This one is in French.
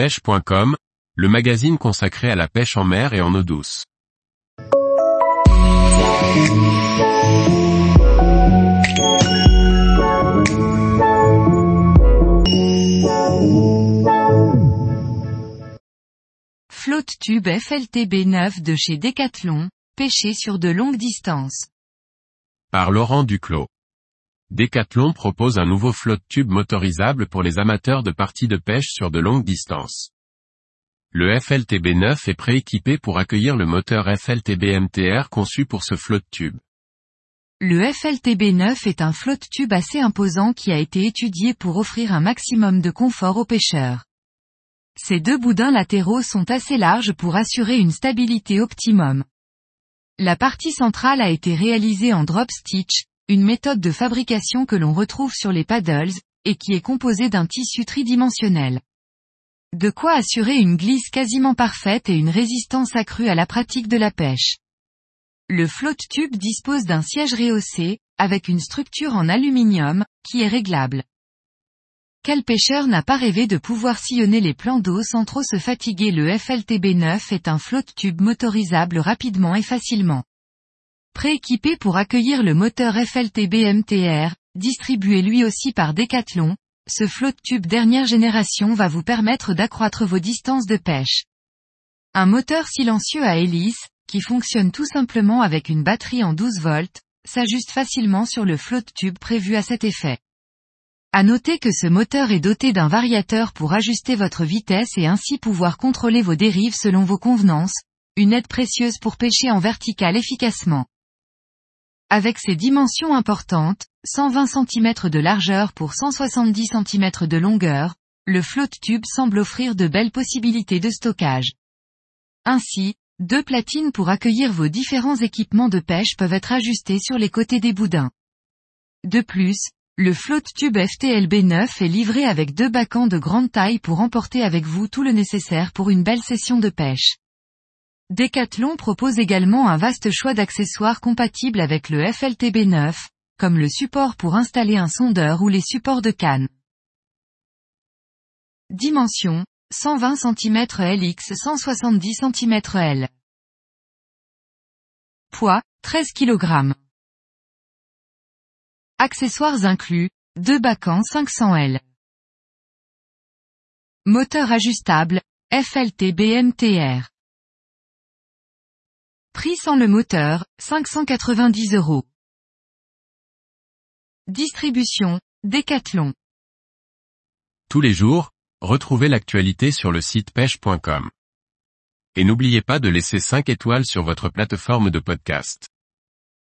pêche.com, le magazine consacré à la pêche en mer et en eau douce. Flotte tube FLTB 9 de chez Decathlon, pêché sur de longues distances. Par Laurent Duclos. Decathlon propose un nouveau flotte tube motorisable pour les amateurs de parties de pêche sur de longues distances. Le FLTB 9 est prééquipé pour accueillir le moteur FLTB MTR conçu pour ce flotte tube. Le FLTB 9 est un flotte tube assez imposant qui a été étudié pour offrir un maximum de confort aux pêcheurs. Ces deux boudins latéraux sont assez larges pour assurer une stabilité optimum. La partie centrale a été réalisée en drop stitch, une méthode de fabrication que l'on retrouve sur les paddles, et qui est composée d'un tissu tridimensionnel. De quoi assurer une glisse quasiment parfaite et une résistance accrue à la pratique de la pêche. Le flotte tube dispose d'un siège rehaussé, avec une structure en aluminium, qui est réglable. Quel pêcheur n'a pas rêvé de pouvoir sillonner les plans d'eau sans trop se fatiguer? Le FLTB 9 est un flotte tube motorisable rapidement et facilement. Prééquipé pour accueillir le moteur FLTB MTR, distribué lui aussi par Decathlon, ce flotte tube dernière génération va vous permettre d'accroître vos distances de pêche. Un moteur silencieux à hélice, qui fonctionne tout simplement avec une batterie en 12 volts, s'ajuste facilement sur le flotte tube prévu à cet effet. À noter que ce moteur est doté d'un variateur pour ajuster votre vitesse et ainsi pouvoir contrôler vos dérives selon vos convenances, une aide précieuse pour pêcher en vertical efficacement. Avec ses dimensions importantes, 120 cm de largeur pour 170 cm de longueur, le flotte tube semble offrir de belles possibilités de stockage. Ainsi, deux platines pour accueillir vos différents équipements de pêche peuvent être ajustées sur les côtés des boudins. De plus, le flotte tube FTLB 9 est livré avec deux bacans de grande taille pour emporter avec vous tout le nécessaire pour une belle session de pêche. Decathlon propose également un vaste choix d'accessoires compatibles avec le FLTB 9, comme le support pour installer un sondeur ou les supports de canne. Dimension, 120 cm LX 170 cm L. Poids, 13 kg. Accessoires inclus, 2 bacans 500 L. Moteur ajustable, FLT BMTR. Prix sans le moteur, 590 euros. Distribution, Décathlon. Tous les jours, retrouvez l'actualité sur le site pêche.com. Et n'oubliez pas de laisser 5 étoiles sur votre plateforme de podcast.